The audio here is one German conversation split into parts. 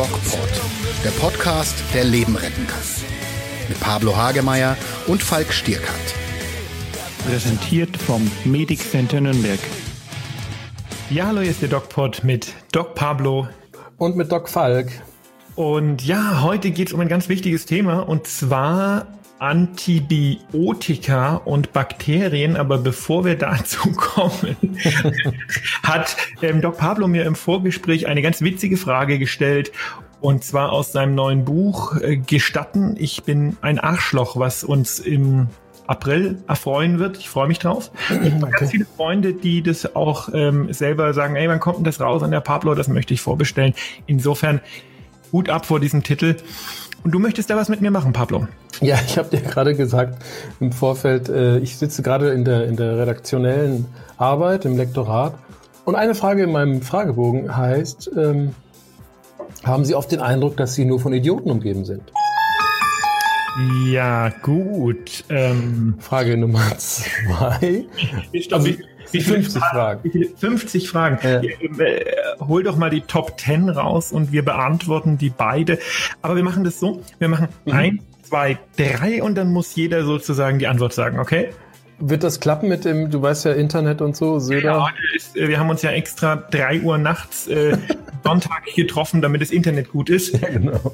DocPod, der Podcast, der Leben retten kann. Mit Pablo Hagemeyer und Falk Stierkant. Präsentiert vom Medic Center Nürnberg. Ja, hallo, hier ist der DocPod mit Doc Pablo. Und mit Doc Falk. Und ja, heute geht es um ein ganz wichtiges Thema und zwar Antibiotika und Bakterien. Aber bevor wir dazu kommen, hat ähm, Doc Pablo mir im Vorgespräch eine ganz witzige Frage gestellt. Und zwar aus seinem neuen Buch äh, Gestatten, ich bin ein Arschloch, was uns im April erfreuen wird. Ich freue mich drauf. Ich habe ganz viele Freunde, die das auch ähm, selber sagen, ey, wann kommt denn das raus an der Pablo? Das möchte ich vorbestellen. Insofern Hut ab vor diesem Titel. Und du möchtest da was mit mir machen, Pablo? Ja, ich habe dir gerade gesagt im Vorfeld, äh, ich sitze gerade in der, in der redaktionellen Arbeit, im Lektorat. Und eine Frage in meinem Fragebogen heißt, ähm, haben Sie oft den Eindruck, dass Sie nur von Idioten umgeben sind? Ja, gut. Ähm, Frage Nummer zwei. Stopp, also, wie 50 Fragen. Wie viele, 50 Fragen. Ja. Äh, hol doch mal die Top 10 raus und wir beantworten die beide. Aber wir machen das so. Wir machen mhm. eins, zwei, drei und dann muss jeder sozusagen die Antwort sagen, okay? Wird das klappen mit dem, du weißt ja, Internet und so, Söder? Ja, ist, äh, wir haben uns ja extra drei Uhr nachts äh, Sonntag getroffen, damit das Internet gut ist. Ja, genau.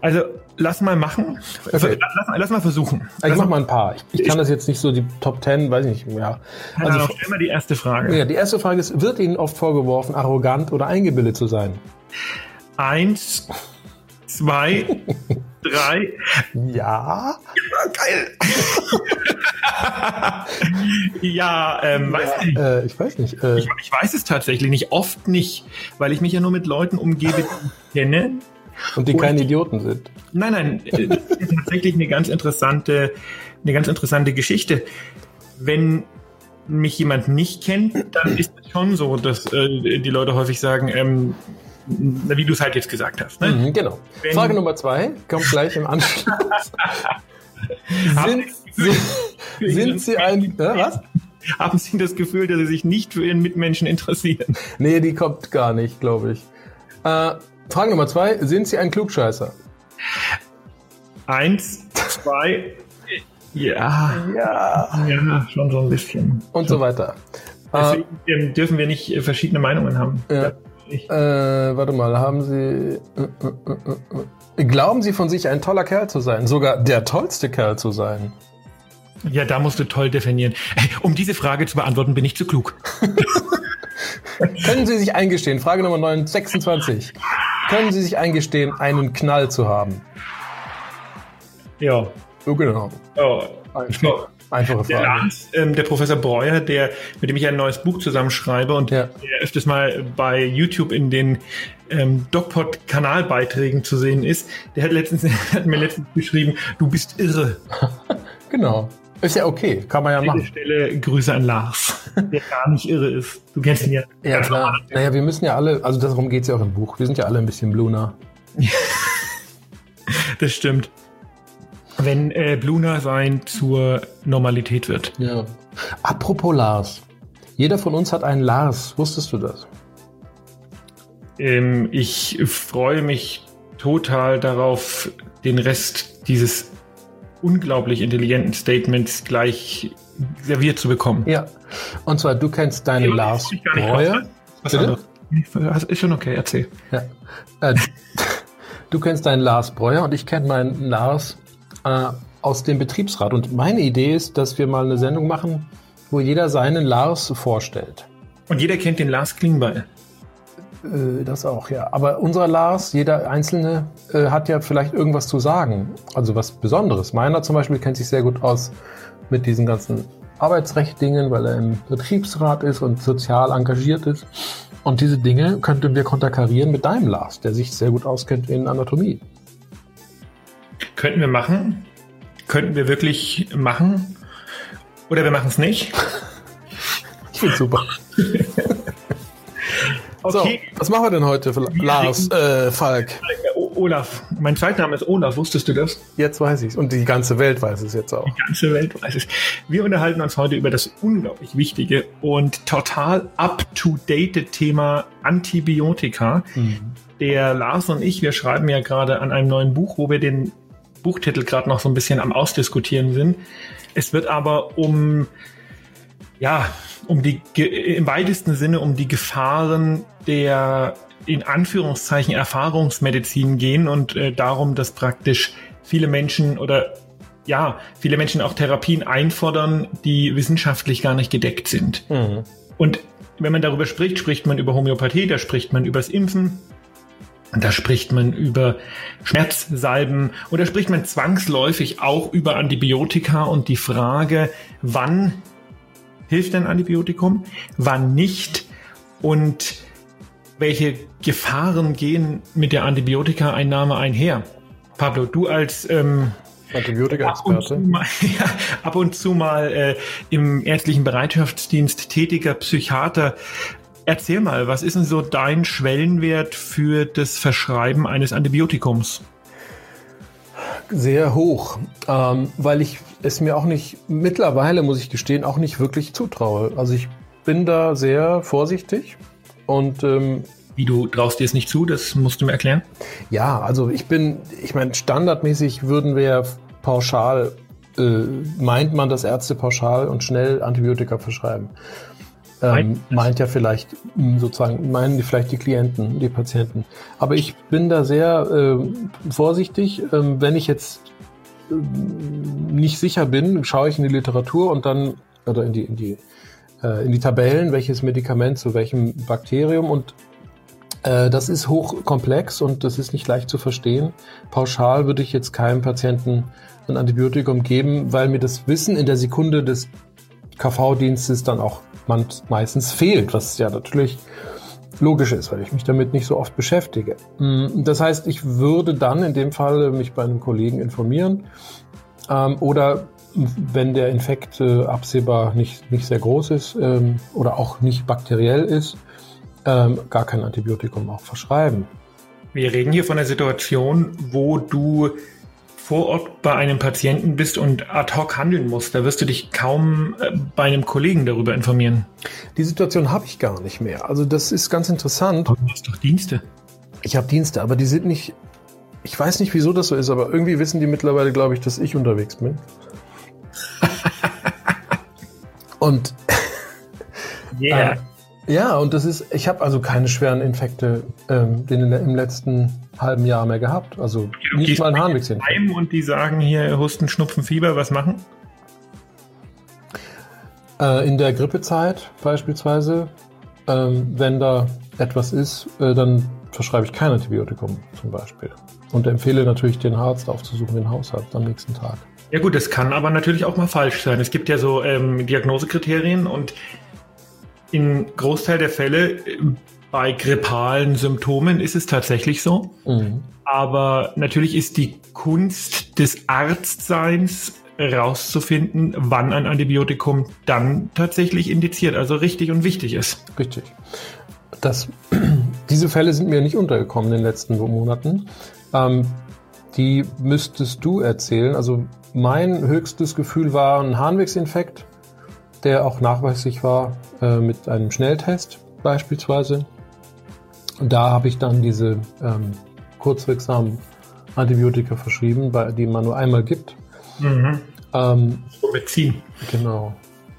Also lass mal machen. Okay. Lass, lass, mal versuchen. Ich lass mach mal ein paar. Ich, ich, kann das jetzt nicht so die Top Ten, weiß ich nicht. Ja. Also noch immer die erste Frage. Ja, die erste Frage ist: Wird Ihnen oft vorgeworfen, arrogant oder eingebildet zu sein? Eins, zwei, drei. Ja. ja geil. ja, ähm, weiß ja, nicht. Äh, ich weiß nicht. Äh, ich, ich, weiß es tatsächlich nicht. Oft nicht, weil ich mich ja nur mit Leuten umgebe, die ich kenne. Und die und, keine Idioten sind. Nein, nein, äh, das ist tatsächlich eine ganz interessante, eine ganz interessante Geschichte. Wenn mich jemand nicht kennt, dann ist es schon so, dass äh, die Leute häufig sagen, ähm, wie du es halt jetzt gesagt hast. Ne? Mhm, genau. Wenn, Frage Nummer zwei kommt gleich im Anschluss. sind, sind, Sie ein... Ja, was? Haben Sie das Gefühl, dass Sie sich nicht für Ihren Mitmenschen interessieren? Nee, die kommt gar nicht, glaube ich. Äh, Frage Nummer zwei. Sind Sie ein Klugscheißer? Eins, zwei, ja. Ja. Ja, schon so ein bisschen. Und so weiter. Deswegen äh, dürfen wir nicht verschiedene Meinungen haben. Ja. Äh, warte mal, haben Sie. Äh, äh, äh, glauben Sie von sich ein toller Kerl zu sein? Sogar der tollste Kerl zu sein? Ja, da musst du toll definieren. Um diese Frage zu beantworten, bin ich zu klug. Können Sie sich eingestehen? Frage Nummer 9, 26. Können Sie sich eingestehen, einen Knall zu haben? Ja. Oh, genau. Ja. Einfach, einfache Frage. Der, Lars, ähm, der Professor Breuer, der, mit dem ich ein neues Buch zusammenschreibe und ja. der öfters mal bei YouTube in den ähm, DocPod-Kanalbeiträgen zu sehen ist, der hat, letztens, hat mir letztens geschrieben, du bist irre. genau. Ist ja okay, kann man ja machen. An Stelle Grüße an Lars, der gar nicht irre ist. Du kennst ihn ja. Ja, klar. Naja, wir müssen ja alle, also darum geht es ja auch im Buch, wir sind ja alle ein bisschen Bluna. das stimmt. Wenn äh, Bluna sein zur Normalität wird. Ja. Apropos Lars. Jeder von uns hat einen Lars. Wusstest du das? Ähm, ich freue mich total darauf, den Rest dieses unglaublich intelligenten Statements gleich serviert zu bekommen. Ja. Und zwar, du kennst deinen ja, Lars Breuer. Ist schon okay, erzähl. Ja. Äh, du kennst deinen Lars Breuer und ich kenne meinen Lars äh, aus dem Betriebsrat. Und meine Idee ist, dass wir mal eine Sendung machen, wo jeder seinen Lars vorstellt. Und jeder kennt den Lars Klingbeil. Äh, das auch, ja. Aber unser Lars, jeder Einzelne, äh, hat ja vielleicht irgendwas zu sagen. Also was Besonderes. Meiner zum Beispiel kennt sich sehr gut aus mit diesen ganzen Arbeitsrechtdingen, weil er im Betriebsrat ist und sozial engagiert ist. Und diese Dinge könnten wir konterkarieren mit deinem Lars, der sich sehr gut auskennt in Anatomie. Könnten wir machen. Könnten wir wirklich machen. Oder wir machen es nicht. ich finde super. Okay. So, was machen wir denn heute, Lars, äh, Falk? Olaf. Mein Zweitname ist Olaf, wusstest du das? Jetzt weiß ich es. Und die ganze Welt weiß es jetzt auch. Die ganze Welt weiß es. Wir unterhalten uns heute über das unglaublich wichtige und total up-to-date Thema Antibiotika. Mhm. Der Lars und ich, wir schreiben ja gerade an einem neuen Buch, wo wir den Buchtitel gerade noch so ein bisschen am Ausdiskutieren sind. Es wird aber um, ja, um die, im weitesten Sinne um die Gefahren der in Anführungszeichen Erfahrungsmedizin gehen und äh, darum, dass praktisch viele Menschen oder ja, viele Menschen auch Therapien einfordern, die wissenschaftlich gar nicht gedeckt sind. Mhm. Und wenn man darüber spricht, spricht man über Homöopathie, da spricht man über das Impfen, da spricht man über Schmerzsalben und da spricht man zwangsläufig auch über Antibiotika und die Frage, wann hilft ein Antibiotikum, wann nicht und welche Gefahren gehen mit der Antibiotika-Einnahme einher? Pablo, du als ähm, Antibiotika-Experte. Ab, ja, ab und zu mal äh, im ärztlichen Bereitschaftsdienst tätiger Psychiater. Erzähl mal, was ist denn so dein Schwellenwert für das Verschreiben eines Antibiotikums? Sehr hoch, ähm, weil ich es mir auch nicht, mittlerweile muss ich gestehen, auch nicht wirklich zutraue. Also ich bin da sehr vorsichtig und ähm, wie du traust dir es nicht zu, das musst du mir erklären. Ja, also ich bin, ich meine, standardmäßig würden wir pauschal, äh, meint man, dass Ärzte pauschal und schnell Antibiotika verschreiben. Ähm, meint ja vielleicht hm, sozusagen, meinen die vielleicht die Klienten, die Patienten. Aber ich bin da sehr äh, vorsichtig. Ähm, wenn ich jetzt äh, nicht sicher bin, schaue ich in die Literatur und dann, oder in die, in die äh, in die Tabellen, welches Medikament zu welchem Bakterium und äh, das ist hochkomplex und das ist nicht leicht zu verstehen. Pauschal würde ich jetzt keinem Patienten ein Antibiotikum geben, weil mir das Wissen in der Sekunde des KV-Dienstes dann auch meistens fehlt, was ja natürlich logisch ist, weil ich mich damit nicht so oft beschäftige. Mm, das heißt, ich würde dann in dem Fall mich bei einem Kollegen informieren ähm, oder wenn der Infekt äh, absehbar nicht, nicht sehr groß ist ähm, oder auch nicht bakteriell ist, ähm, gar kein Antibiotikum auch verschreiben. Wir reden hier von einer Situation, wo du vor Ort bei einem Patienten bist und ad hoc handeln musst. Da wirst du dich kaum äh, bei einem Kollegen darüber informieren. Die Situation habe ich gar nicht mehr. Also das ist ganz interessant. Aber du hast doch Dienste. Ich habe Dienste, aber die sind nicht. Ich weiß nicht, wieso das so ist, aber irgendwie wissen die mittlerweile, glaube ich, dass ich unterwegs bin. und yeah. äh, ja, und das ist, ich habe also keine schweren Infekte ähm, den im letzten halben Jahr mehr gehabt. Also okay, nicht mal ein Harnwegsinfekt. Und die sagen hier Husten, Schnupfen, Fieber, was machen? Äh, in der Grippezeit beispielsweise, ähm, wenn da etwas ist, äh, dann verschreibe ich kein Antibiotikum zum Beispiel. Und empfehle natürlich den Arzt aufzusuchen, den Hausarzt am nächsten Tag. Ja gut, das kann aber natürlich auch mal falsch sein. Es gibt ja so ähm, Diagnosekriterien und in Großteil der Fälle äh, bei grippalen Symptomen ist es tatsächlich so. Mhm. Aber natürlich ist die Kunst des Arztseins rauszufinden, wann ein Antibiotikum dann tatsächlich indiziert, also richtig und wichtig ist. Richtig. Das, diese Fälle sind mir nicht untergekommen in den letzten Monaten. Ähm, die müsstest du erzählen. Also mein höchstes Gefühl war ein Harnwegsinfekt, der auch nachweislich war äh, mit einem Schnelltest beispielsweise. Und da habe ich dann diese ähm, kurzwirksamen Antibiotika verschrieben, bei, die man nur einmal gibt. Mhm. Ähm. Genau.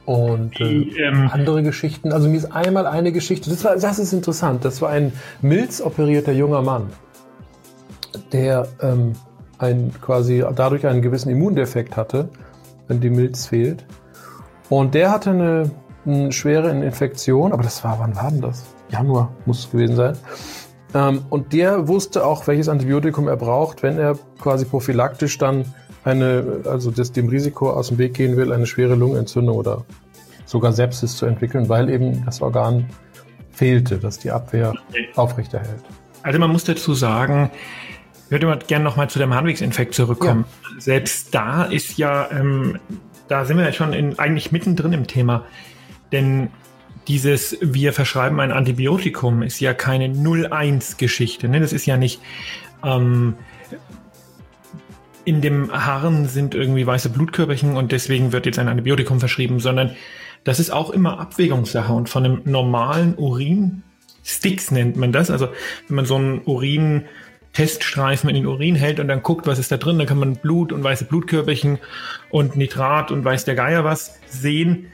Und äh, die, ähm, andere Geschichten, also mir ist einmal eine Geschichte, das, war, das ist interessant, das war ein milzoperierter junger Mann, der ähm, ein, quasi dadurch einen gewissen Immundefekt hatte, wenn die Milz fehlt. Und der hatte eine, eine schwere Infektion, aber das war, wann war denn das? Januar muss es gewesen sein. Ähm, und der wusste auch, welches Antibiotikum er braucht, wenn er quasi prophylaktisch dann eine, also das dem Risiko aus dem Weg gehen will, eine schwere Lungenentzündung oder sogar Sepsis zu entwickeln, weil eben das Organ fehlte, das die Abwehr aufrechterhält. Also man muss dazu sagen, ich würde mal gerne nochmal zu dem Harnwegsinfekt zurückkommen. Ja. Selbst da ist ja, ähm, da sind wir ja schon in, eigentlich mittendrin im Thema. Denn dieses, wir verschreiben ein Antibiotikum, ist ja keine 0-1-Geschichte. Ne? Das ist ja nicht ähm, in dem Harn sind irgendwie weiße Blutkörperchen und deswegen wird jetzt ein Antibiotikum verschrieben, sondern das ist auch immer Abwägungssache und von einem normalen Urin, Sticks nennt man das, also wenn man so einen Urin Teststreifen in den Urin hält und dann guckt, was ist da drin, dann kann man Blut und weiße Blutkörperchen und Nitrat und weiß der Geier was sehen.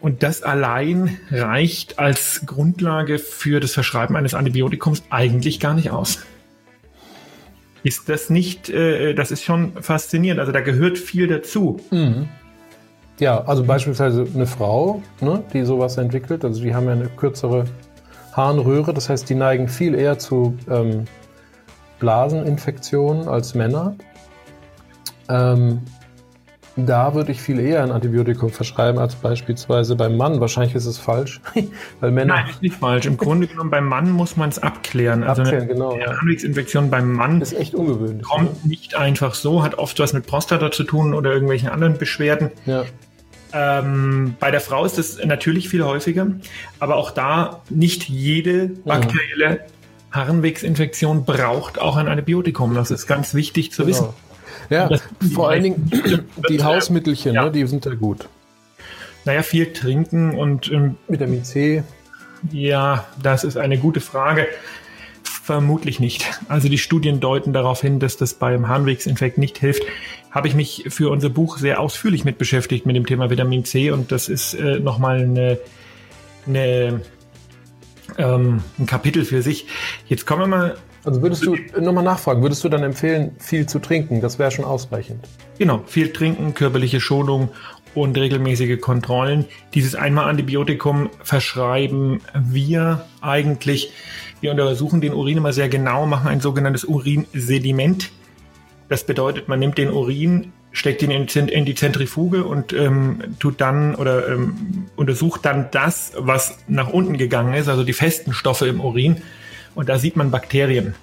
Und das allein reicht als Grundlage für das Verschreiben eines Antibiotikums eigentlich gar nicht aus. Ist das nicht, äh, das ist schon faszinierend. Also da gehört viel dazu. Mhm. Ja, also beispielsweise eine Frau, ne, die sowas entwickelt, also die haben ja eine kürzere Harnröhre, das heißt, die neigen viel eher zu ähm, Blaseninfektionen als Männer. Ähm, da würde ich viel eher ein Antibiotikum verschreiben als beispielsweise beim Mann. Wahrscheinlich ist es falsch, weil Männer. Nein, ist nicht falsch. Im Grunde genommen beim Mann muss man es abklären. Also abklären, genau. Eine Harnwegsinfektion beim Mann ist echt ungewöhnlich. Kommt ne? nicht einfach so, hat oft was mit Prostata zu tun oder irgendwelchen anderen Beschwerden. Ja. Ähm, bei der Frau ist es natürlich viel häufiger, aber auch da nicht jede bakterielle Harnwegsinfektion braucht auch ein Antibiotikum. Das ist ganz wichtig zu genau. wissen. Ja, vor allen Dingen die Hausmittelchen, ja. ne, die sind ja gut. Naja, viel trinken und ähm, Vitamin C. Ja, das ist eine gute Frage. Vermutlich nicht. Also die Studien deuten darauf hin, dass das beim Harnwegsinfekt nicht hilft. Habe ich mich für unser Buch sehr ausführlich mit beschäftigt mit dem Thema Vitamin C und das ist äh, nochmal eine, eine ähm, ein Kapitel für sich. Jetzt kommen wir mal. Also würdest du nochmal nachfragen, würdest du dann empfehlen, viel zu trinken? Das wäre schon ausreichend. Genau, viel trinken, körperliche Schonung und regelmäßige Kontrollen. Dieses einmal Antibiotikum verschreiben wir eigentlich. Wir untersuchen den Urin immer sehr genau, machen ein sogenanntes Urinsediment. Das bedeutet, man nimmt den Urin, steckt ihn in, die Zentrifuge und ähm, tut dann oder ähm, untersucht dann das, was nach unten gegangen ist, also die festen Stoffe im Urin. Und da sieht man Bakterien.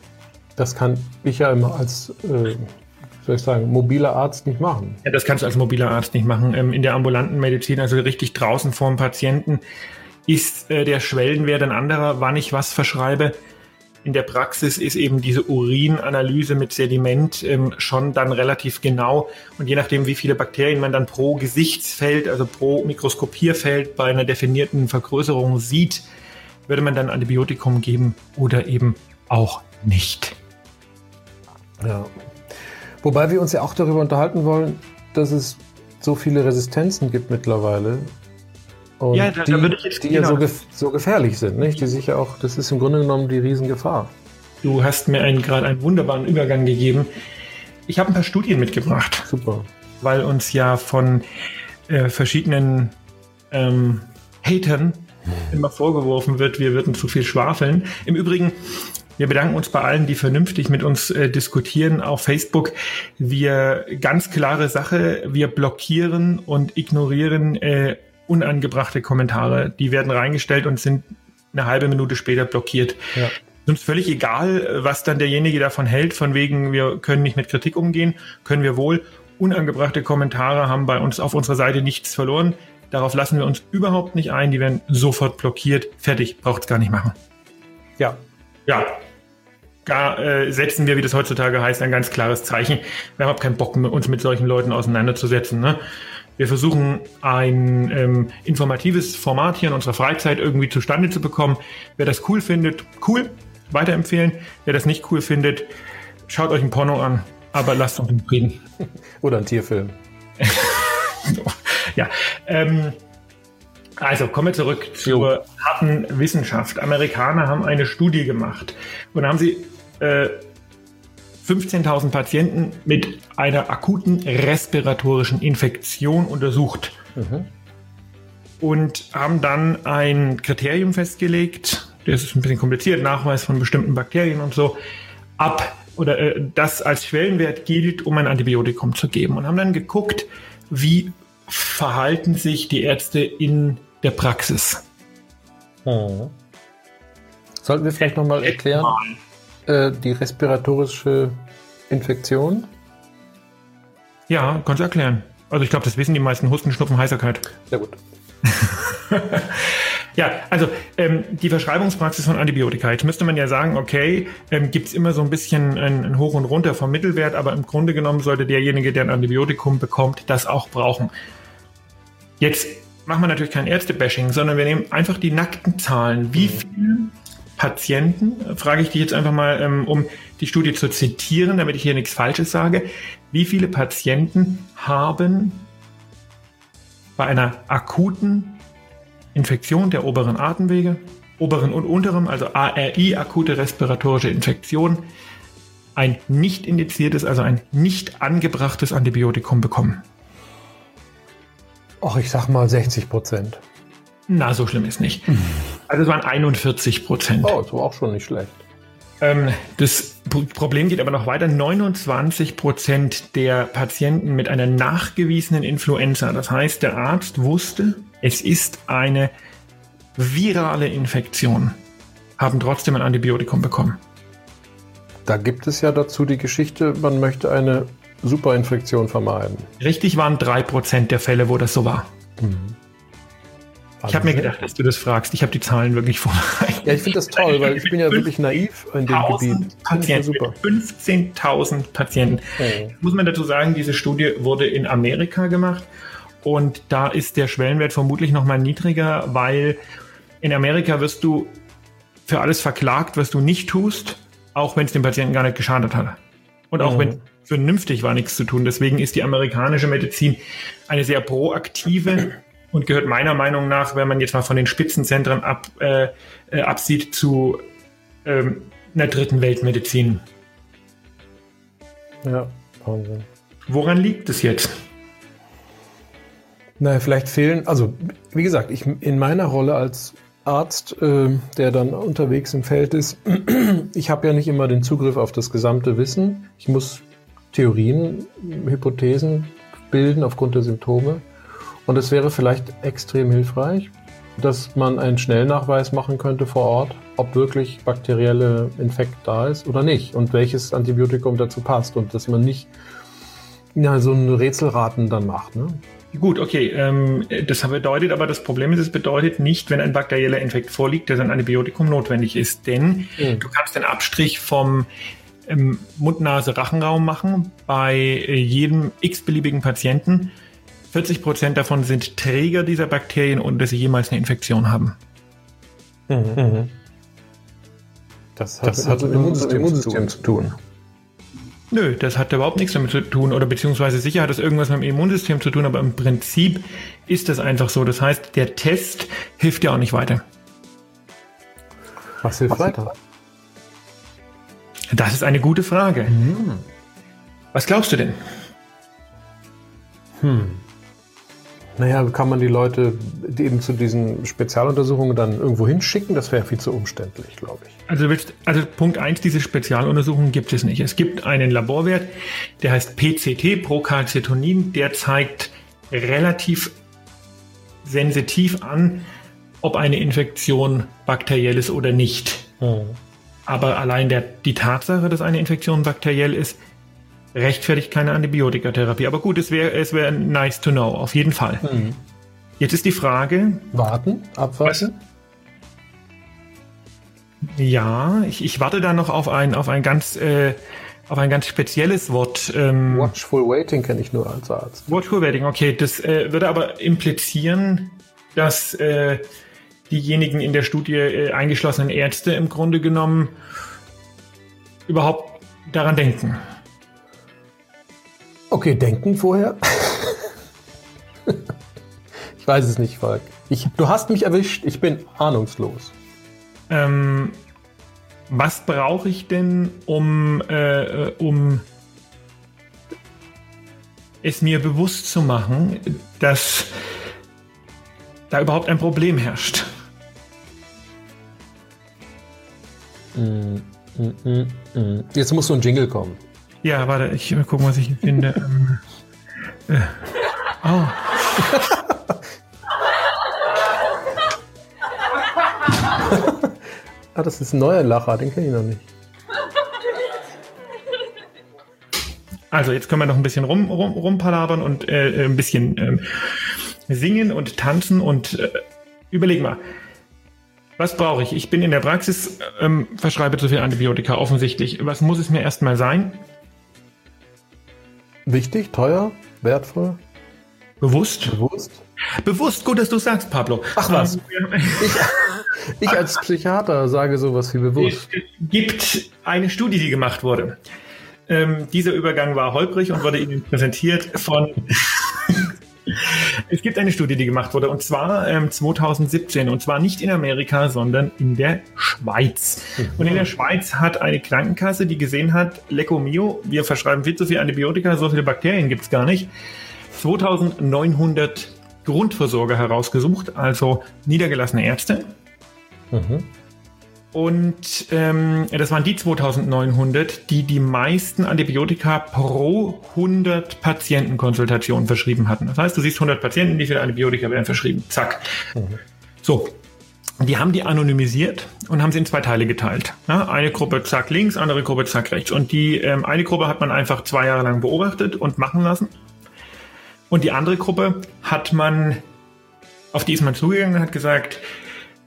Das kann ich ja immer als, äh, soll ich sagen, mobiler Arzt nicht machen. Ja, das kannst du als mobiler Arzt nicht machen. Ähm, in der ambulanten Medizin, also richtig draußen vorm Patienten, ist äh, der Schwellenwert ein anderer, wann ich was verschreibe in der Praxis ist eben diese Urinanalyse mit Sediment ähm, schon dann relativ genau. Und je nachdem, wie viele Bakterien man dann pro Gesichtsfeld, also pro Mikroskopierfeld bei einer definierten Vergrößerung sieht, würde man dann Antibiotikum geben oder eben auch nicht. Ja. Wobei wir uns ja auch darüber unterhalten wollen, dass es so viele Resistenzen gibt mittlerweile und ja, da, die, da die genau. ja so, gef so gefährlich sind, nicht? Die sich ja auch, das ist im Grunde genommen die Riesengefahr. Du hast mir einen, gerade einen wunderbaren Übergang gegeben. Ich habe ein paar Studien mitgebracht. Super. Weil uns ja von äh, verschiedenen ähm, Hatern immer vorgeworfen wird, wir würden zu viel schwafeln. Im Übrigen, wir bedanken uns bei allen, die vernünftig mit uns äh, diskutieren auf Facebook. Wir ganz klare Sache, wir blockieren und ignorieren äh, unangebrachte Kommentare. Die werden reingestellt und sind eine halbe Minute später blockiert. Ja. Uns völlig egal, was dann derjenige davon hält, von wegen, wir können nicht mit Kritik umgehen, können wir wohl. Unangebrachte Kommentare haben bei uns auf unserer Seite nichts verloren. Darauf lassen wir uns überhaupt nicht ein. Die werden sofort blockiert. Fertig. Braucht es gar nicht machen. Ja. Ja. Gar äh, setzen wir, wie das heutzutage heißt, ein ganz klares Zeichen. Wir haben auch keinen Bock, uns mit solchen Leuten auseinanderzusetzen. Ne? Wir versuchen ein ähm, informatives Format hier in unserer Freizeit irgendwie zustande zu bekommen. Wer das cool findet, cool, weiterempfehlen. Wer das nicht cool findet, schaut euch ein Porno an, aber lasst uns in Frieden. Oder ein Tierfilm. ja. Ähm, also kommen wir zurück zur harten Wissenschaft. Amerikaner haben eine Studie gemacht und haben sie äh, 15.000 Patienten mit einer akuten respiratorischen Infektion untersucht. Mhm. Und haben dann ein Kriterium festgelegt, das ist ein bisschen kompliziert, Nachweis von bestimmten Bakterien und so, ab oder äh, das als Schwellenwert gilt, um ein Antibiotikum zu geben. Und haben dann geguckt, wie verhalten sich die Ärzte in der Praxis. Mhm. Sollten wir vielleicht nochmal erklären? Äh, die respiratorische Infektion? Ja, kannst du erklären. Also ich glaube, das wissen die meisten Husten, Schnupfen, Heiserkeit. Sehr gut. Ja, also ähm, die Verschreibungspraxis von Antibiotika. Jetzt müsste man ja sagen, okay, ähm, gibt es immer so ein bisschen ein, ein Hoch und Runter vom Mittelwert, aber im Grunde genommen sollte derjenige, der ein Antibiotikum bekommt, das auch brauchen. Jetzt machen wir natürlich kein Ärzte-Bashing, sondern wir nehmen einfach die nackten Zahlen. Wie mhm. Patienten, frage ich dich jetzt einfach mal, ähm, um die Studie zu zitieren, damit ich hier nichts Falsches sage, wie viele Patienten haben bei einer akuten Infektion der oberen Atemwege, oberen und unteren, also ARI, akute respiratorische Infektion, ein nicht indiziertes, also ein nicht angebrachtes Antibiotikum bekommen? Ach, ich sag mal 60 Prozent. Na, so schlimm ist nicht. Also es waren 41 Prozent. Oh, das war auch schon nicht schlecht. Ähm, das Problem geht aber noch weiter. 29 Prozent der Patienten mit einer nachgewiesenen Influenza, das heißt, der Arzt wusste, es ist eine virale Infektion, haben trotzdem ein Antibiotikum bekommen. Da gibt es ja dazu die Geschichte, man möchte eine Superinfektion vermeiden. Richtig waren 3% der Fälle, wo das so war. Mhm. Ich habe mir gedacht, dass du das fragst. Ich habe die Zahlen wirklich vorbereitet. Ja, ich finde das toll, weil ich bin ja wirklich naiv in dem Gebiet. Patienten, super. 15.000 Patienten. Oh. Muss man dazu sagen, diese Studie wurde in Amerika gemacht und da ist der Schwellenwert vermutlich noch mal niedriger, weil in Amerika wirst du für alles verklagt, was du nicht tust, auch wenn es dem Patienten gar nicht geschadet hat. Und auch oh. wenn vernünftig war, nichts zu tun. Deswegen ist die amerikanische Medizin eine sehr proaktive und gehört meiner Meinung nach, wenn man jetzt mal von den Spitzenzentren ab, äh, äh, absieht, zu ähm, einer dritten Weltmedizin. Ja, Wahnsinn. Woran liegt es jetzt? Naja, vielleicht fehlen, also wie gesagt, ich in meiner Rolle als Arzt, äh, der dann unterwegs im Feld ist, ich habe ja nicht immer den Zugriff auf das gesamte Wissen. Ich muss Theorien, Hypothesen bilden aufgrund der Symptome. Und es wäre vielleicht extrem hilfreich, dass man einen Schnellnachweis machen könnte vor Ort, ob wirklich bakterielle Infekt da ist oder nicht und welches Antibiotikum dazu passt und dass man nicht ja, so ein Rätselraten dann macht. Ne? Gut, okay. Ähm, das bedeutet aber, das Problem ist, es bedeutet nicht, wenn ein bakterieller Infekt vorliegt, dass ein Antibiotikum notwendig ist. Denn mhm. du kannst den Abstrich vom ähm, Mund-Nase-Rachenraum machen bei äh, jedem x-beliebigen Patienten 40 Prozent davon sind Träger dieser Bakterien, ohne dass sie jemals eine Infektion haben. Mhm. mhm. Das hat, das hat mit dem Immunsystem, Immunsystem zu tun. Nö, das hat überhaupt nichts damit zu tun oder beziehungsweise sicher hat das irgendwas mit dem Immunsystem zu tun, aber im Prinzip ist das einfach so. Das heißt, der Test hilft ja auch nicht weiter. Was hilft Was weiter? Das ist eine gute Frage. Mhm. Was glaubst du denn? Hm. Naja, kann man die Leute eben zu diesen Spezialuntersuchungen dann irgendwo hinschicken? Das wäre viel zu umständlich, glaube ich. Also, also Punkt 1, diese Spezialuntersuchungen gibt es nicht. Es gibt einen Laborwert, der heißt PCT, Procalcitonin, der zeigt relativ sensitiv an, ob eine Infektion bakteriell ist oder nicht. Hm. Aber allein der, die Tatsache, dass eine Infektion bakteriell ist, rechtfertigt keine Antibiotikatherapie. Aber gut, es wäre es wär nice to know, auf jeden Fall. Mhm. Jetzt ist die Frage. Warten, abwarten. Ja, ich, ich warte da noch auf ein, auf ein ganz, äh, auf ein ganz spezielles Wort. Ähm, Watchful Waiting kenne ich nur als Arzt. Watchful Waiting, okay. Das äh, würde aber implizieren, dass äh, diejenigen in der Studie äh, eingeschlossenen Ärzte im Grunde genommen überhaupt daran denken. Okay, denken vorher. ich weiß es nicht, Falk. Ich, du hast mich erwischt, ich bin ahnungslos. Ähm, was brauche ich denn, um, äh, um es mir bewusst zu machen, dass da überhaupt ein Problem herrscht? Mm, mm, mm. Jetzt muss so ein Jingle kommen. Ja, warte, ich mal gucken, was ich finde. ähm, äh, oh. ah, das ist ein neuer Lacher, den kenne ich noch nicht. Also jetzt können wir noch ein bisschen rum, rum, rumpalabern und äh, ein bisschen ähm, singen und tanzen und äh, überleg mal. Was brauche ich? Ich bin in der Praxis, ähm, verschreibe zu viel Antibiotika offensichtlich. Was muss es mir erstmal sein? Wichtig, teuer, wertvoll, Bewusst? bewusst. Bewusst, gut, dass du sagst, Pablo. Ach was. Ich, ich als Psychiater sage sowas wie bewusst. Es gibt eine Studie, die gemacht wurde. Ähm, dieser Übergang war holprig und wurde Ihnen präsentiert von. Es gibt eine Studie, die gemacht wurde, und zwar ähm, 2017, und zwar nicht in Amerika, sondern in der Schweiz. Und in der Schweiz hat eine Krankenkasse, die gesehen hat, Lecco Mio, wir verschreiben viel zu viel Antibiotika, so viele Bakterien gibt es gar nicht, 2900 Grundversorger herausgesucht, also niedergelassene Ärzte, Mhm. Und ähm, das waren die 2900, die die meisten Antibiotika pro 100 Patientenkonsultationen verschrieben hatten. Das heißt, du siehst 100 Patienten, wie viele Antibiotika werden verschrieben. Zack. So. Die haben die anonymisiert und haben sie in zwei Teile geteilt. Ja, eine Gruppe zack links, andere Gruppe zack rechts. Und die ähm, eine Gruppe hat man einfach zwei Jahre lang beobachtet und machen lassen. Und die andere Gruppe hat man, auf die ist man zugegangen und hat gesagt,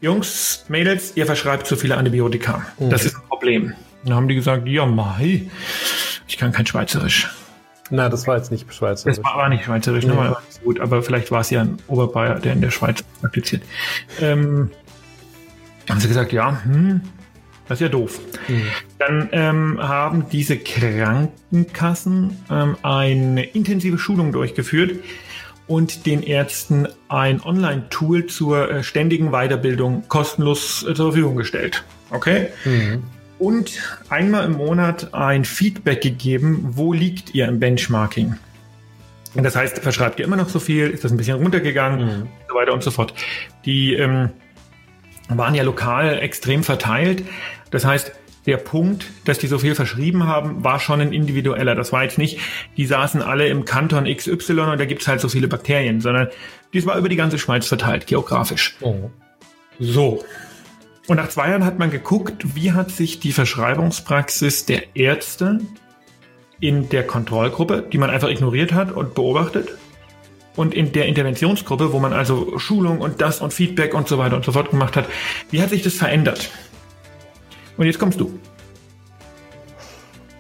Jungs, Mädels, ihr verschreibt zu viele Antibiotika. Das ist ein Problem. Und dann haben die gesagt, ja, mei, ich kann kein Schweizerisch. Na, das war jetzt nicht Schweizerisch. Das war aber nicht Schweizerisch, ne? Nee. so gut, aber vielleicht war es ja ein Oberbayer, der in der Schweiz praktiziert. Ähm, haben sie gesagt, ja, hm, das ist ja doof. Dann ähm, haben diese Krankenkassen ähm, eine intensive Schulung durchgeführt und den Ärzten ein Online-Tool zur äh, ständigen Weiterbildung kostenlos äh, zur Verfügung gestellt. Okay? Und einmal im Monat ein Feedback gegeben, wo liegt ihr im Benchmarking? Und das heißt, verschreibt ihr immer noch so viel? Ist das ein bisschen runtergegangen? Und so weiter und so fort. Die ähm, waren ja lokal extrem verteilt. Das heißt, der Punkt, dass die so viel verschrieben haben, war schon ein individueller. Das war jetzt nicht, die saßen alle im Kanton XY und da gibt's halt so viele Bakterien, sondern dies war über die ganze Schweiz verteilt, geografisch. Mhm. So. Und nach zwei Jahren hat man geguckt, wie hat sich die Verschreibungspraxis der Ärzte in der Kontrollgruppe, die man einfach ignoriert hat und beobachtet, und in der Interventionsgruppe, wo man also Schulung und das und Feedback und so weiter und so fort gemacht hat, wie hat sich das verändert? Und jetzt kommst du.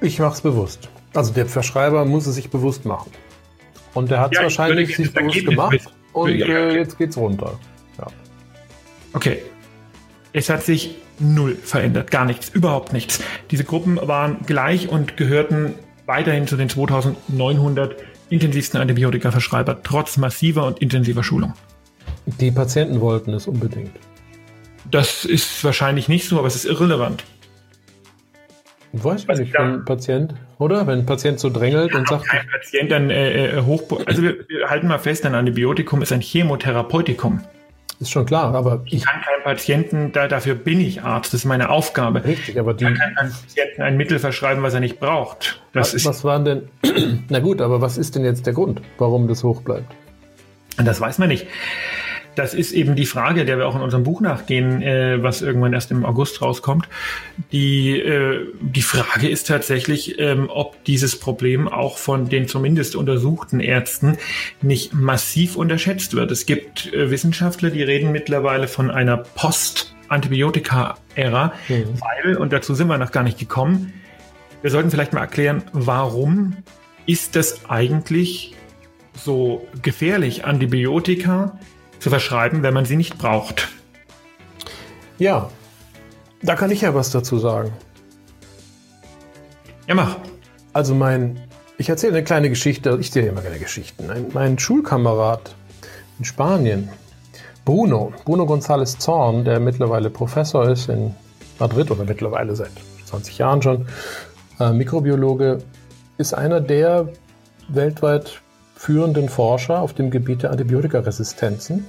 Ich mache es bewusst. Also der Verschreiber muss es sich bewusst machen. Und der hat es Ja, ich wahrscheinlich sich bewusst gemacht. wissen. Und Ja, äh, okay. jetzt geht's runter. Ja. Okay. Es hat sich null verändert, gar nichts, überhaupt nichts. Diese Gruppen waren gleich und gehörten weiterhin zu den 2900 intensivsten Antibiotika-Verschreiber, trotz massiver und intensiver Schulung. Die Patienten wollten es unbedingt. Das ist wahrscheinlich nicht so, aber es ist irrelevant. Weiß ich nicht, wenn ein Patient, oder? Wenn ein Patient so drängelt und sagt, Kein Patient dann äh, äh, hoch. Also wir, wir halten mal fest, ein Antibiotikum ist ein Chemotherapeutikum. ist schon klar, aber Ich ich, kann keinem Patienten, da, dafür bin ich Arzt, das ist meine Aufgabe. richtig, aber die, Ich kann keinem Patienten ein Mittel verschreiben, was er nicht braucht. Das was, ist, was waren denn, na gut, aber was ist denn jetzt der Grund, warum das hoch bleibt? das weiß man nicht. Das ist eben die Frage, der wir auch in unserem Buch nachgehen, äh, was irgendwann erst im August rauskommt. Die, äh, die Frage ist tatsächlich, ähm, ob dieses Problem auch von den zumindest untersuchten Ärzten nicht massiv unterschätzt wird. Es gibt äh, Wissenschaftler, die reden mittlerweile von einer Post-Antibiotika-Ära, weil, und dazu sind wir noch gar nicht gekommen, wir sollten vielleicht mal erklären, warum ist das eigentlich so gefährlich, Antibiotika zu verschreiben, wenn man sie nicht braucht. Ja, da kann ich ja was dazu sagen. Ja, mach. Also mein, ich erzähle eine kleine Geschichte, ich erzähle immer gerne Geschichten. Ein, mein Schulkamerad in Spanien, Bruno, Bruno González Zorn, der mittlerweile Professor ist in Madrid oder mittlerweile seit 20 Jahren schon, äh, Mikrobiologe, ist einer der weltweit führenden Forscher auf dem Gebiet der Antibiotikaresistenzen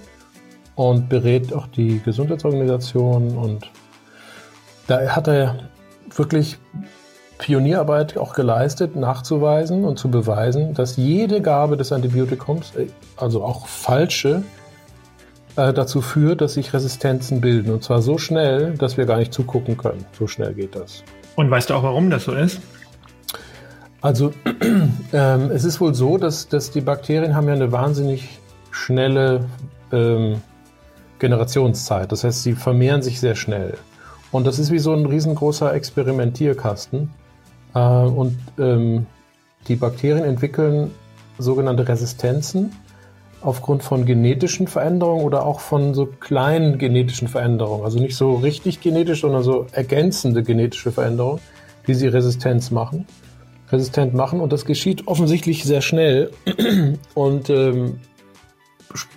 und berät auch die Gesundheitsorganisation und da hat er wirklich Pionierarbeit auch geleistet, nachzuweisen und zu beweisen, dass jede Gabe des Antibiotikums, äh, also auch falsche, äh, dazu führt, dass sich Resistenzen bilden. Und zwar so schnell, dass wir gar nicht zugucken können. So schnell geht das. Und weißt du auch, warum das so ist? Also ähm, es ist wohl so, dass, dass die Bakterien haben ja eine wahnsinnig schnelle ähm, Generationszeit. Das heißt, sie vermehren sich sehr schnell. Und das ist wie so ein riesengroßer Experimentierkasten. Äh, und ähm, die Bakterien entwickeln sogenannte Resistenzen aufgrund von genetischen Veränderungen oder auch von so kleinen genetischen Veränderungen. Also nicht so richtig genetisch, sondern so ergänzende genetische Veränderungen, die sie Resistenz machen, resistent machen. Und das geschieht offensichtlich sehr schnell und ähm,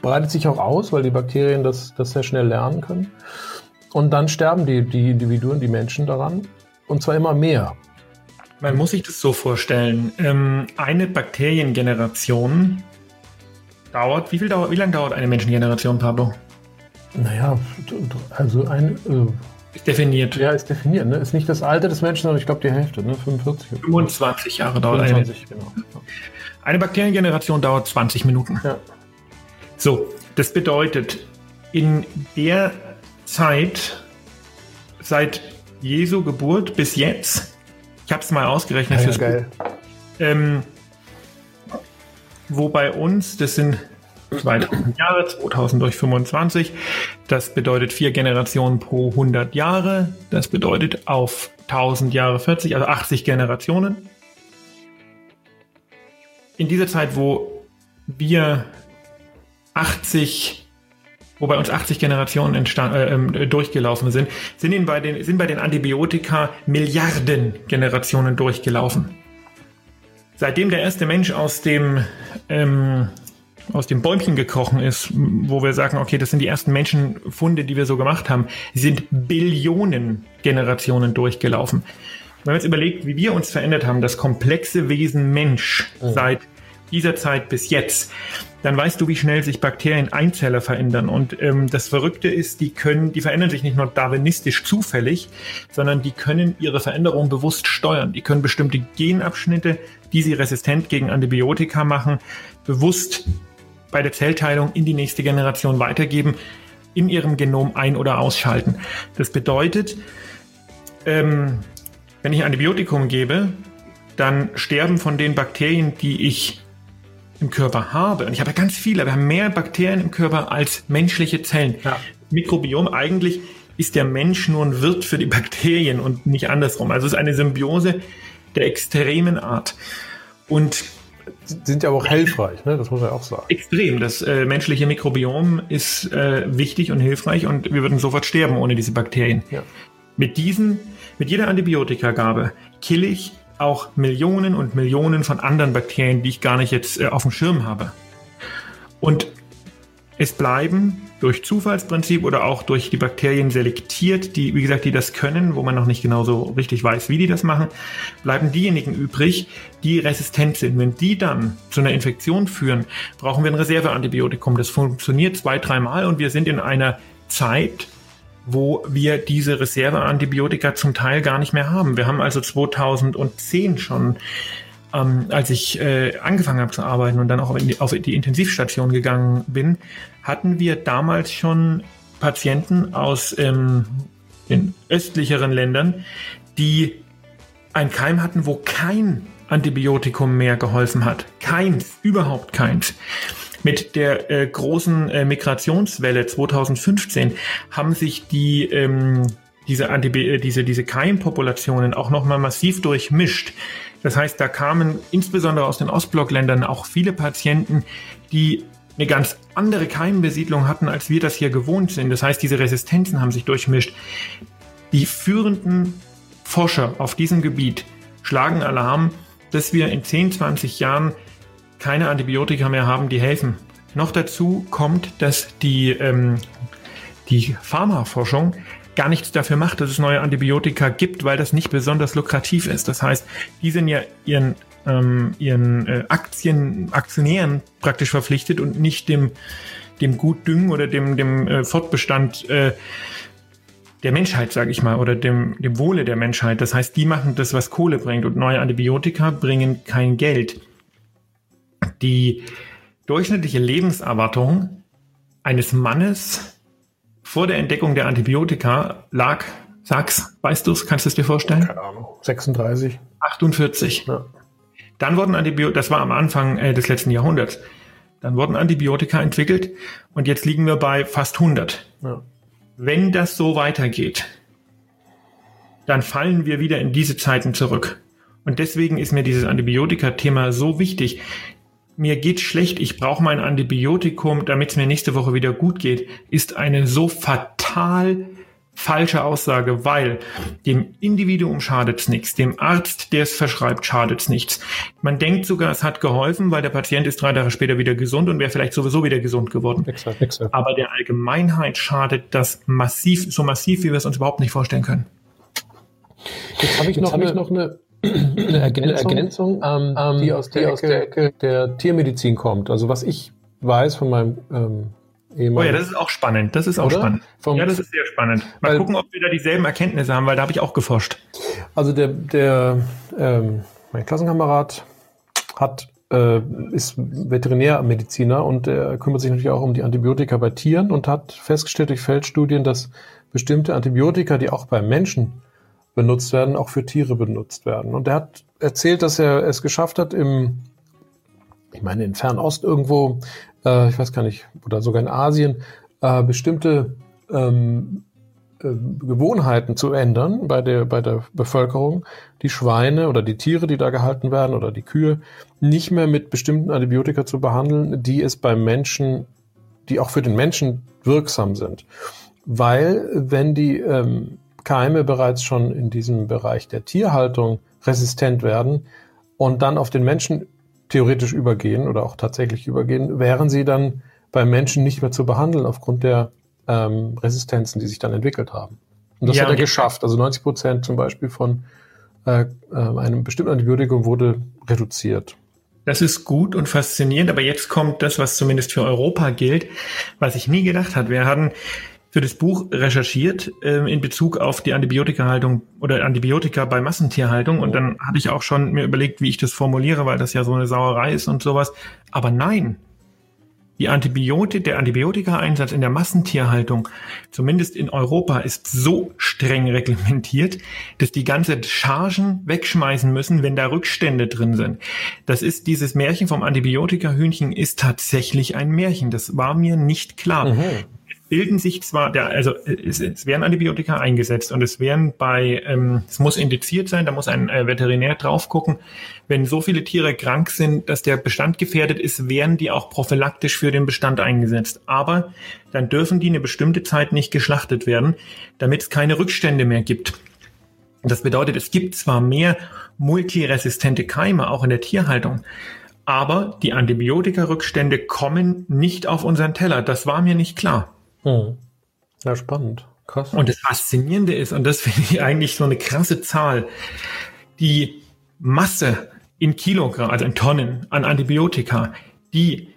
breitet sich auch aus, weil die Bakterien das, das sehr schnell lernen können. Und dann sterben die, die Individuen, die Menschen daran. Und zwar immer mehr. Man muss sich das so vorstellen. Ähm, eine Bakteriengeneration dauert, wie viel dauert, wie lange dauert eine Menschengeneration, Pablo? Naja, also ein. Äh, ist definiert. Ja, ist definiert. Ne? Ist nicht das Alter des Menschen, sondern ich glaube die Hälfte, ne? 45. 25 Jahre dauert 25, eine. Genau. Eine Bakteriengeneration dauert 20 Minuten. Ja. So, das bedeutet, in der Zeit seit Jesu Geburt bis jetzt, ich habe es mal ausgerechnet, ja, ja, geil. Ähm, wo bei uns, das sind 2000 Jahre, 2000 durch 25, das bedeutet vier Generationen pro 100 Jahre, das bedeutet auf 1000 Jahre 40, also 80 Generationen. In dieser Zeit, wo wir 80, wo bei uns 80 Generationen entstand, äh, ähm, durchgelaufen sind, sind, bei den, sind bei den Antibiotika Milliarden Generationen durchgelaufen. Seitdem der erste Mensch aus dem, ähm, aus dem Bäumchen gekrochen ist, wo wir sagen, okay, das sind die ersten Menschenfunde, die wir so gemacht haben, sind Billionen Generationen durchgelaufen. Wenn man jetzt überlegt, wie wir uns verändert haben, das komplexe Wesen Mensch mhm. seit dieser Zeit bis jetzt, dann weißt du, wie schnell sich Bakterien Einzeller verändern. Und ähm, das Verrückte ist, die können, die verändern sich nicht nur darwinistisch zufällig, sondern die können ihre Veränderung bewusst steuern. Die können bestimmte Genabschnitte, die sie resistent gegen Antibiotika machen, bewusst bei der Zellteilung in die nächste Generation weitergeben, in ihrem Genom ein- oder ausschalten. Das bedeutet, ähm, wenn ich Antibiotikum gebe, dann sterben von den Bakterien, die ich im Körper habe, und ich habe ganz viele, wir haben mehr Bakterien im Körper als menschliche Zellen. Ja. Mikrobiom eigentlich ist der Mensch nur ein Wirt für die Bakterien und nicht andersrum. Also es ist eine Symbiose der extremen Art. Und sind ja auch hilfreich, ne? das muss man auch sagen. Extrem. Das äh, menschliche Mikrobiom ist äh, wichtig und hilfreich und wir würden sofort sterben ohne diese Bakterien. Ja. Mit diesen, mit jeder Antibiotikagabe kill ich auch Millionen und Millionen von anderen Bakterien, die ich gar nicht jetzt äh, auf dem Schirm habe. Und es bleiben durch Zufallsprinzip oder auch durch die Bakterien selektiert, die, wie gesagt, die das können, wo man noch nicht genau so richtig weiß, wie die das machen, bleiben diejenigen übrig, die resistent sind. Wenn die dann zu einer Infektion führen, brauchen wir ein Reserveantibiotikum. Das funktioniert zwei, dreimal und wir sind in einer Zeit, wo wir diese Reserveantibiotika zum Teil gar nicht mehr haben. Wir haben also 2010 schon, ähm, als ich äh, angefangen habe zu arbeiten und dann auch die, auf die Intensivstation gegangen bin, hatten wir damals schon Patienten aus ähm, den östlicheren Ländern, die ein Keim hatten, wo kein Antibiotikum mehr geholfen hat. Keins, überhaupt keins. Mit der äh, großen äh, Migrationswelle 2015 haben sich die ähm, diese, Antibi äh, diese, diese Keimpopulationen auch nochmal massiv durchmischt. Das heißt, da kamen insbesondere aus den Ostblockländern auch viele Patienten, die eine ganz andere Keimbesiedlung hatten, als wir das hier gewohnt sind. Das heißt, diese Resistenzen haben sich durchmischt. Die führenden Forscher auf diesem Gebiet schlagen Alarm, dass wir in 10, 20 Jahren keine Antibiotika mehr haben, die helfen. Noch dazu kommt, dass die, ähm, die Pharmaforschung gar nichts dafür macht, dass es neue Antibiotika gibt, weil das nicht besonders lukrativ ist. Das heißt, die sind ja ihren, ähm, ihren äh, Aktien, Aktionären praktisch verpflichtet und nicht dem, dem Gutdüngen oder dem, dem äh, Fortbestand äh, der Menschheit, sage ich mal, oder dem, dem Wohle der Menschheit. Das heißt, die machen das, was Kohle bringt und neue Antibiotika bringen kein Geld. Die durchschnittliche Lebenserwartung eines Mannes vor der Entdeckung der Antibiotika lag, sag's, weißt du es, kannst du es dir vorstellen? Keine Ahnung, 36. 48. Ja. Dann wurden Antibiotika, das war am Anfang äh, des letzten Jahrhunderts, Dann wurden Antibiotika entwickelt und jetzt liegen wir bei fast 100. Ja. Wenn das so weitergeht, dann fallen wir wieder in diese Zeiten zurück. Und deswegen ist mir dieses Antibiotika-Thema so wichtig. Mir geht schlecht, ich brauche mein Antibiotikum, damit es mir nächste Woche wieder gut geht, ist eine so fatal falsche Aussage, weil dem Individuum schadet's nichts, dem Arzt, der es verschreibt, schadet's nichts. Man denkt sogar, es hat geholfen, weil der Patient ist drei Tage später wieder gesund und wäre vielleicht sowieso wieder gesund geworden. Exakt, exakt. Aber der Allgemeinheit schadet das massiv, so massiv, wie wir es uns überhaupt nicht vorstellen können. Jetzt habe ich, noch, hab ich noch eine Ergänzung, eine Ergänzung ähm, ähm, die aus, der, die aus der Ecke der Tiermedizin kommt. Also was ich weiß von meinem ähm, Oh ja, das ist auch spannend. Das ist auch Oder? spannend. Vom, ja, das ist sehr spannend. Mal weil, gucken, ob wir da dieselben Erkenntnisse haben, weil da habe ich auch geforscht. Also der, der ähm, mein Klassenkamerad hat äh, ist Veterinärmediziner und er kümmert sich natürlich auch um die Antibiotika bei Tieren und hat festgestellt durch Feldstudien, dass bestimmte Antibiotika, die auch bei Menschen benutzt werden, auch für Tiere benutzt werden. Und er hat erzählt, dass er es geschafft hat, im, ich meine, in Fernost irgendwo, äh, ich weiß gar nicht, oder sogar in Asien, äh, bestimmte ähm, äh, Gewohnheiten zu ändern bei der, bei der Bevölkerung, die Schweine oder die Tiere, die da gehalten werden oder die Kühe, nicht mehr mit bestimmten Antibiotika zu behandeln, die es beim Menschen, die auch für den Menschen wirksam sind. Weil, wenn die ähm, Keime bereits schon in diesem Bereich der Tierhaltung resistent werden und dann auf den Menschen theoretisch übergehen oder auch tatsächlich übergehen, wären sie dann beim Menschen nicht mehr zu behandeln aufgrund der ähm, Resistenzen, die sich dann entwickelt haben. Und das ja, hat er geschafft. Also 90 Prozent zum Beispiel von äh, äh, einem bestimmten Antibiotikum wurde reduziert. Das ist gut und faszinierend, aber jetzt kommt das, was zumindest für Europa gilt, was ich nie gedacht hat. Wir hatten für das Buch recherchiert äh, in Bezug auf die Antibiotikahaltung oder Antibiotika bei Massentierhaltung und dann hatte ich auch schon mir überlegt, wie ich das formuliere, weil das ja so eine Sauerei ist und sowas. Aber nein, die Antibiotik, der Antibiotikaeinsatz in der Massentierhaltung, zumindest in Europa, ist so streng reglementiert, dass die ganze Chargen wegschmeißen müssen, wenn da Rückstände drin sind. Das ist dieses Märchen vom Antibiotikahühnchen ist tatsächlich ein Märchen. Das war mir nicht klar. Mhm bilden sich zwar, der, also es, es werden Antibiotika eingesetzt und es werden bei, ähm, es muss indiziert sein, da muss ein äh, Veterinär drauf gucken. Wenn so viele Tiere krank sind, dass der Bestand gefährdet ist, werden die auch prophylaktisch für den Bestand eingesetzt. Aber dann dürfen die eine bestimmte Zeit nicht geschlachtet werden, damit es keine Rückstände mehr gibt. Das bedeutet, es gibt zwar mehr multiresistente Keime auch in der Tierhaltung, aber die Antibiotika-Rückstände kommen nicht auf unseren Teller. Das war mir nicht klar. Hm. Ja, spannend. Krass. Und das Faszinierende ist, und das finde ich eigentlich so eine krasse Zahl, die Masse in Kilogramm, also in Tonnen an Antibiotika, die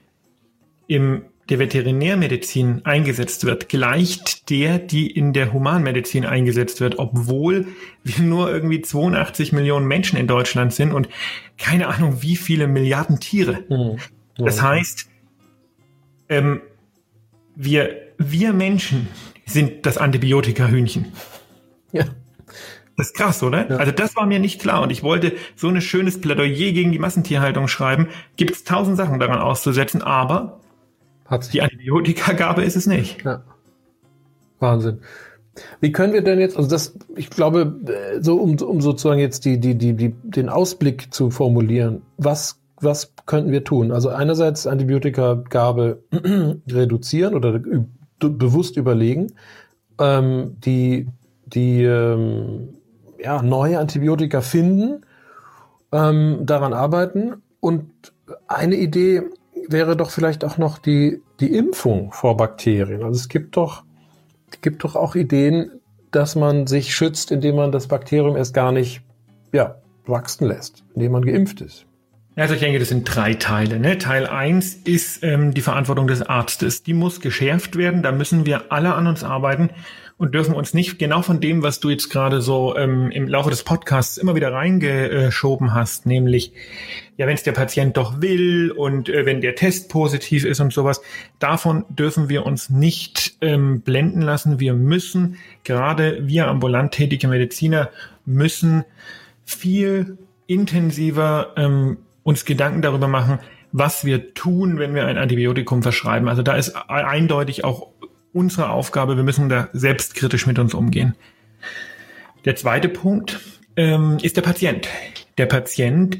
im der Veterinärmedizin eingesetzt wird, gleicht der, die in der Humanmedizin eingesetzt wird, obwohl wir nur irgendwie 82 Millionen Menschen in Deutschland sind und keine Ahnung, wie viele Milliarden Tiere. Mhm. Das heißt, ähm, wir wir Menschen sind das Antibiotika-Hühnchen. Ja. Das ist krass, oder? Ja. Also das war mir nicht klar und ich wollte so ein schönes Plädoyer gegen die Massentierhaltung schreiben. Gibt es tausend Sachen daran auszusetzen, aber die Antibiotikagabe ist es nicht. Ja. Wahnsinn. Wie können wir denn jetzt, also das, ich glaube, so um, um sozusagen jetzt die, die, die, die, den Ausblick zu formulieren, was, was könnten wir tun? Also einerseits Antibiotikagabe reduzieren oder bewusst überlegen, ähm, die, die ähm, ja, neue Antibiotika finden, ähm, daran arbeiten. Und eine Idee wäre doch vielleicht auch noch die, die Impfung vor Bakterien. Also es gibt doch, gibt doch auch Ideen, dass man sich schützt, indem man das Bakterium erst gar nicht ja, wachsen lässt, indem man geimpft ist. Also ich denke, das sind drei Teile. Ne? Teil eins ist ähm, die Verantwortung des Arztes. Die muss geschärft werden. Da müssen wir alle an uns arbeiten und dürfen uns nicht genau von dem, was du jetzt gerade so ähm, im Laufe des Podcasts immer wieder reingeschoben hast, nämlich ja, wenn es der Patient doch will und äh, wenn der Test positiv ist und sowas, davon dürfen wir uns nicht ähm, blenden lassen. Wir müssen, gerade wir ambulant tätige Mediziner, müssen viel intensiver ähm, uns Gedanken darüber machen, was wir tun, wenn wir ein Antibiotikum verschreiben. Also da ist eindeutig auch unsere Aufgabe, wir müssen da selbstkritisch mit uns umgehen. Der zweite Punkt ähm, ist der Patient. Der Patient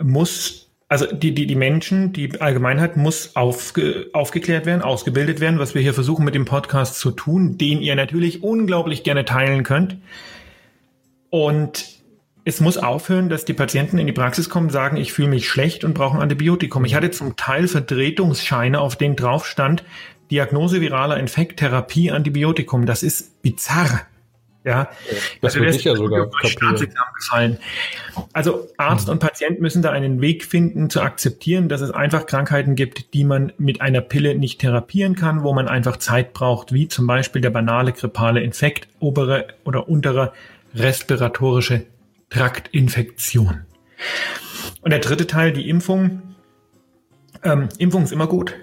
muss, also die, die, die Menschen, die Allgemeinheit muss aufge, aufgeklärt werden, ausgebildet werden, was wir hier versuchen mit dem Podcast zu tun, den ihr natürlich unglaublich gerne teilen könnt. Und es muss aufhören, dass die Patienten in die Praxis kommen, sagen, ich fühle mich schlecht und brauche ein Antibiotikum. Ich hatte zum Teil Vertretungsscheine, auf denen drauf stand, Diagnose viraler Infekt, Therapie, Antibiotikum. Das ist bizarr. Ja, das also wird sicher sogar gefallen. Also Arzt mhm. und Patient müssen da einen Weg finden zu akzeptieren, dass es einfach Krankheiten gibt, die man mit einer Pille nicht therapieren kann, wo man einfach Zeit braucht, wie zum Beispiel der banale grippale Infekt, obere oder untere respiratorische Traktinfektion. Und der dritte Teil, die Impfung. Ähm, Impfung ist immer gut.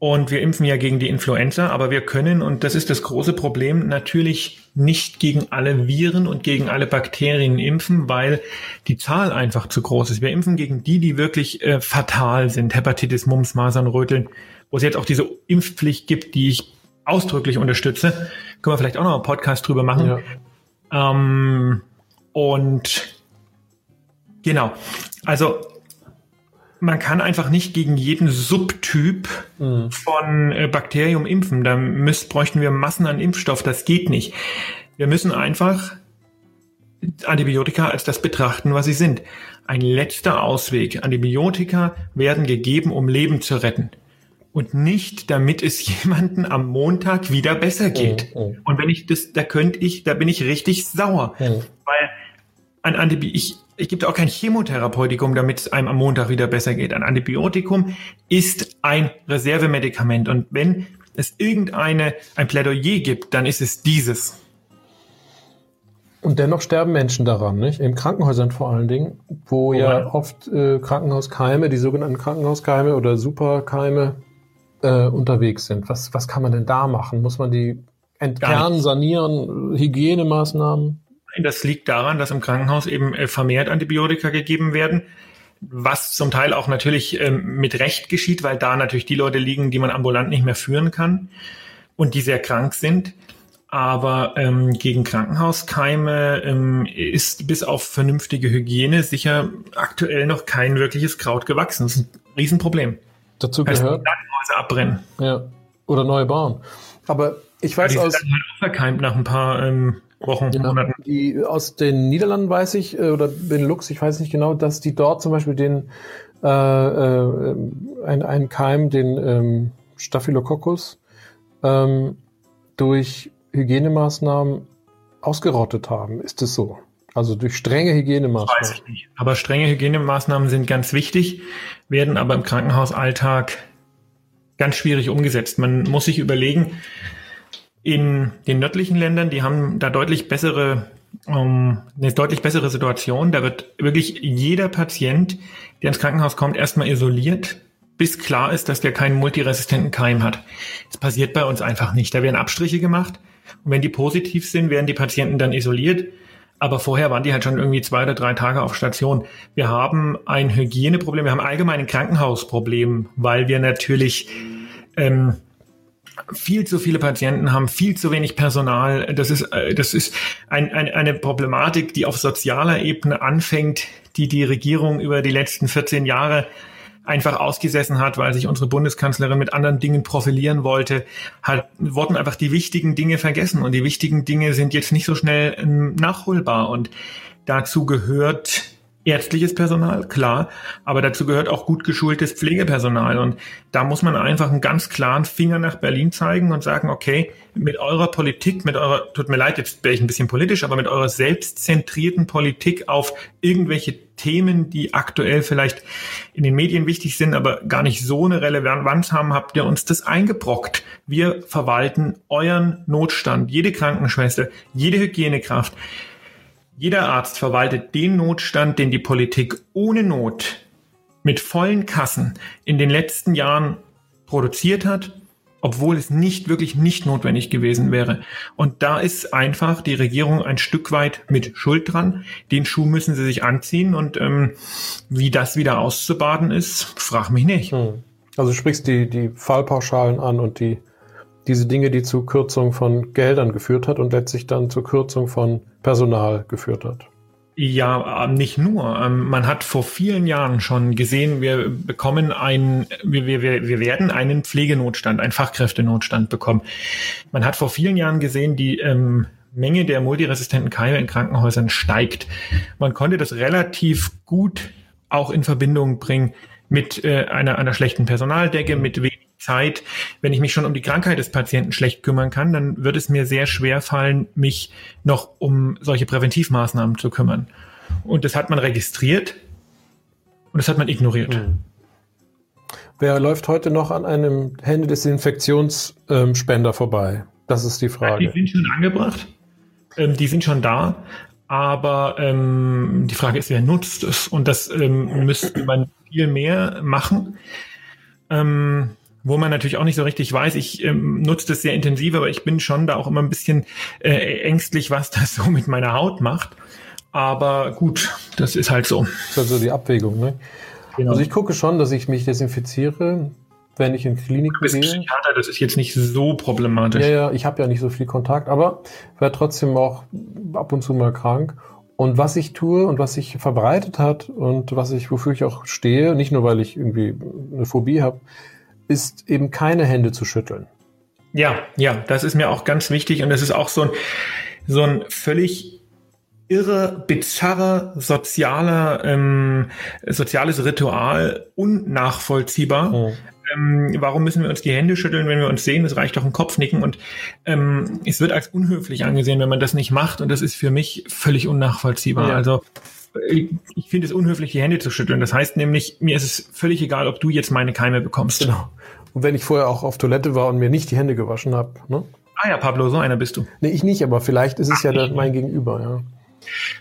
Und wir impfen ja gegen die Influenza, aber wir können, und das ist das große Problem, natürlich nicht gegen alle Viren und gegen alle Bakterien impfen, weil die Zahl einfach zu groß ist. Wir impfen gegen die, die wirklich äh, fatal sind. Hepatitis, Mumps, Masern, Röteln, wo es jetzt auch diese Impfpflicht gibt, die ich ausdrücklich unterstütze. Können wir vielleicht auch noch einen Podcast drüber machen. Ja. Ähm, und genau, also man kann einfach nicht gegen jeden Subtyp mhm. von äh, Bakterium impfen. Da müsst, bräuchten wir Massen an Impfstoff. Das geht nicht. Wir müssen einfach Antibiotika als das betrachten, was sie sind. Ein letzter Ausweg. Antibiotika werden gegeben, um Leben zu retten. Und nicht, damit es jemanden am Montag wieder besser geht. Mhm. Und wenn ich das, da könnte ich, da bin ich richtig sauer. Mhm. Weil ein Antibiotikum, ich, ich gebe auch kein Chemotherapeutikum, damit es einem am Montag wieder besser geht. Ein Antibiotikum ist ein Reservemedikament. Und wenn es irgendeine, ein Plädoyer gibt, dann ist es dieses. Und dennoch sterben Menschen daran, nicht? In Krankenhäusern vor allen Dingen, wo oh, ja oft äh, Krankenhauskeime, die sogenannten Krankenhauskeime oder Superkeime äh, unterwegs sind. Was, was kann man denn da machen? Muss man die entkernen, sanieren, Hygienemaßnahmen? Das liegt daran, dass im Krankenhaus eben äh, vermehrt Antibiotika gegeben werden, was zum Teil auch natürlich ähm, mit Recht geschieht, weil da natürlich die Leute liegen, die man ambulant nicht mehr führen kann und die sehr krank sind. Aber ähm, gegen Krankenhauskeime ähm, ist bis auf vernünftige Hygiene sicher aktuell noch kein wirkliches Kraut gewachsen. Das ist ein Riesenproblem. Dazu gehört. Krankenhäuser abbrennen. Ja. Oder neu bauen. Aber ich weiß aus. Halt verkeimt nach ein paar ähm, Wochen, genau. Monaten. Die, aus den Niederlanden weiß ich, äh, oder Benelux, ich weiß nicht genau, dass die dort zum Beispiel den äh, äh, ein, einen Keim, den ähm, Staphylococcus, ähm, durch Hygienemaßnahmen ausgerottet haben. Ist es so? Also durch strenge Hygienemaßnahmen. Weiß ich nicht. Aber strenge Hygienemaßnahmen sind ganz wichtig, werden aber im Krankenhausalltag ganz schwierig umgesetzt. Man muss sich überlegen, in den nördlichen Ländern, die haben da deutlich bessere, ähm, eine deutlich bessere Situation. Da wird wirklich jeder Patient, der ins Krankenhaus kommt, erstmal isoliert, bis klar ist, dass der keinen multiresistenten Keim hat. Das passiert bei uns einfach nicht. Da werden Abstriche gemacht. Und wenn die positiv sind, werden die Patienten dann isoliert. Aber vorher waren die halt schon irgendwie zwei oder drei Tage auf Station. Wir haben ein Hygieneproblem, wir haben allgemein ein Krankenhausproblem, weil wir natürlich ähm, viel zu viele Patienten haben, viel zu wenig Personal. Das ist, äh, das ist ein, ein, eine Problematik, die auf sozialer Ebene anfängt, die die Regierung über die letzten 14 Jahre einfach ausgesessen hat, weil sich unsere Bundeskanzlerin mit anderen Dingen profilieren wollte, hat, wurden einfach die wichtigen Dinge vergessen und die wichtigen Dinge sind jetzt nicht so schnell ähm, nachholbar und dazu gehört ärztliches Personal, klar, aber dazu gehört auch gut geschultes Pflegepersonal. Und da muss man einfach einen ganz klaren Finger nach Berlin zeigen und sagen, okay, mit eurer Politik, mit eurer, tut mir leid, jetzt wäre ich ein bisschen politisch, aber mit eurer selbstzentrierten Politik auf irgendwelche Themen, die aktuell vielleicht in den Medien wichtig sind, aber gar nicht so eine Relevanz haben, habt ihr uns das eingebrockt. Wir verwalten euren Notstand, jede Krankenschwester, jede Hygienekraft jeder Arzt verwaltet den Notstand, den die Politik ohne Not mit vollen Kassen in den letzten Jahren produziert hat obwohl es nicht wirklich nicht notwendig gewesen wäre. Und da ist einfach die Regierung ein Stück weit mit Schuld dran. Den Schuh müssen sie sich anziehen und ähm, wie das wieder auszubaden ist, frag mich nicht. Hm. Also sprichst die, die Fallpauschalen an und die, diese Dinge, die zu Kürzung von Geldern geführt hat und letztlich dann zur Kürzung von Personal geführt hat. Ja, ähm, nicht nur. Ähm, man hat vor vielen Jahren schon gesehen, wir bekommen ein, wir, wir, wir werden einen Pflegenotstand, einen Fachkräftenotstand bekommen. Man hat vor vielen Jahren gesehen, die ähm, Menge der multiresistenten Keime in Krankenhäusern steigt. Man konnte das relativ gut auch in Verbindung bringen mit äh, einer, einer schlechten Personaldecke, mit wenig Zeit, wenn ich mich schon um die Krankheit des Patienten schlecht kümmern kann, dann wird es mir sehr schwer fallen, mich noch um solche Präventivmaßnahmen zu kümmern. Und das hat man registriert und das hat man ignoriert. Mhm. Wer läuft heute noch an einem Händedesinfektionsspender vorbei? Das ist die Frage. Die sind schon angebracht. Ähm, die sind schon da. Aber ähm, die Frage ist, wer nutzt es? Und das ähm, müsste man viel mehr machen. Ähm, wo man natürlich auch nicht so richtig weiß. Ich ähm, nutze das sehr intensiv, aber ich bin schon da auch immer ein bisschen äh, ängstlich, was das so mit meiner Haut macht. Aber gut, das ist halt so. Das ist also die Abwägung, ne? Genau. Also ich gucke schon, dass ich mich desinfiziere, wenn ich in Klinik gehe. Psychiater, das ist jetzt nicht so problematisch. Ja, ja, ich habe ja nicht so viel Kontakt, aber werde trotzdem auch ab und zu mal krank. Und was ich tue und was sich verbreitet hat und was ich, wofür ich auch stehe, nicht nur weil ich irgendwie eine Phobie habe, ist eben keine Hände zu schütteln. Ja, ja, das ist mir auch ganz wichtig und es ist auch so ein, so ein völlig irre, bizarre, sozialer, ähm, soziales Ritual, unnachvollziehbar. Mhm. Ähm, warum müssen wir uns die Hände schütteln, wenn wir uns sehen? Es reicht doch ein Kopfnicken und ähm, es wird als unhöflich angesehen, wenn man das nicht macht und das ist für mich völlig unnachvollziehbar. Ja. Also ich finde es unhöflich, die Hände zu schütteln. Das heißt nämlich, mir ist es völlig egal, ob du jetzt meine Keime bekommst. Genau. Und wenn ich vorher auch auf Toilette war und mir nicht die Hände gewaschen habe. Ne? Ah ja, Pablo, so einer bist du. Nee, ich nicht, aber vielleicht ist es Ach, ja mein Gegenüber, ja.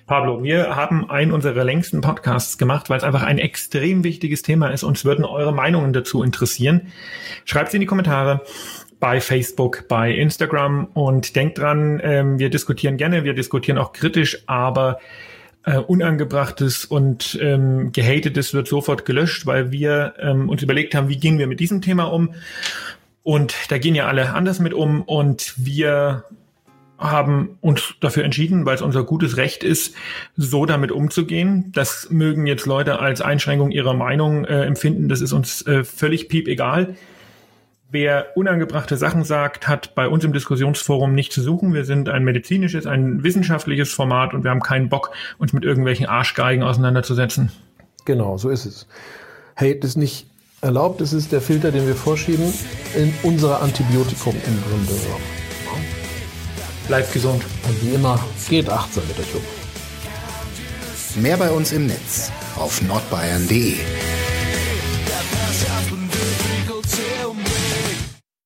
Pablo, wir haben einen unserer längsten Podcasts gemacht, weil es einfach ein extrem wichtiges Thema ist. Uns würden eure Meinungen dazu interessieren. Schreibt sie in die Kommentare bei Facebook, bei Instagram und denkt dran, ähm, wir diskutieren gerne, wir diskutieren auch kritisch, aber äh, Unangebrachtes und ähm, Gehatetes wird sofort gelöscht, weil wir ähm, uns überlegt haben, wie gehen wir mit diesem Thema um. Und da gehen ja alle anders mit um und wir haben uns dafür entschieden, weil es unser gutes Recht ist, so damit umzugehen. Das mögen jetzt Leute als Einschränkung ihrer Meinung äh, empfinden. Das ist uns äh, völlig piep egal. Wer unangebrachte Sachen sagt, hat bei uns im Diskussionsforum nicht zu suchen. Wir sind ein medizinisches, ein wissenschaftliches Format und wir haben keinen Bock, uns mit irgendwelchen Arschgeigen auseinanderzusetzen. Genau, so ist es. Hate ist nicht erlaubt, es ist der Filter, den wir vorschieben in unser Antibiotikum im Grunde. Bleibt gesund. Und wie immer, geht achtsam mit euch um. Mehr bei uns im Netz auf nordbayern.de.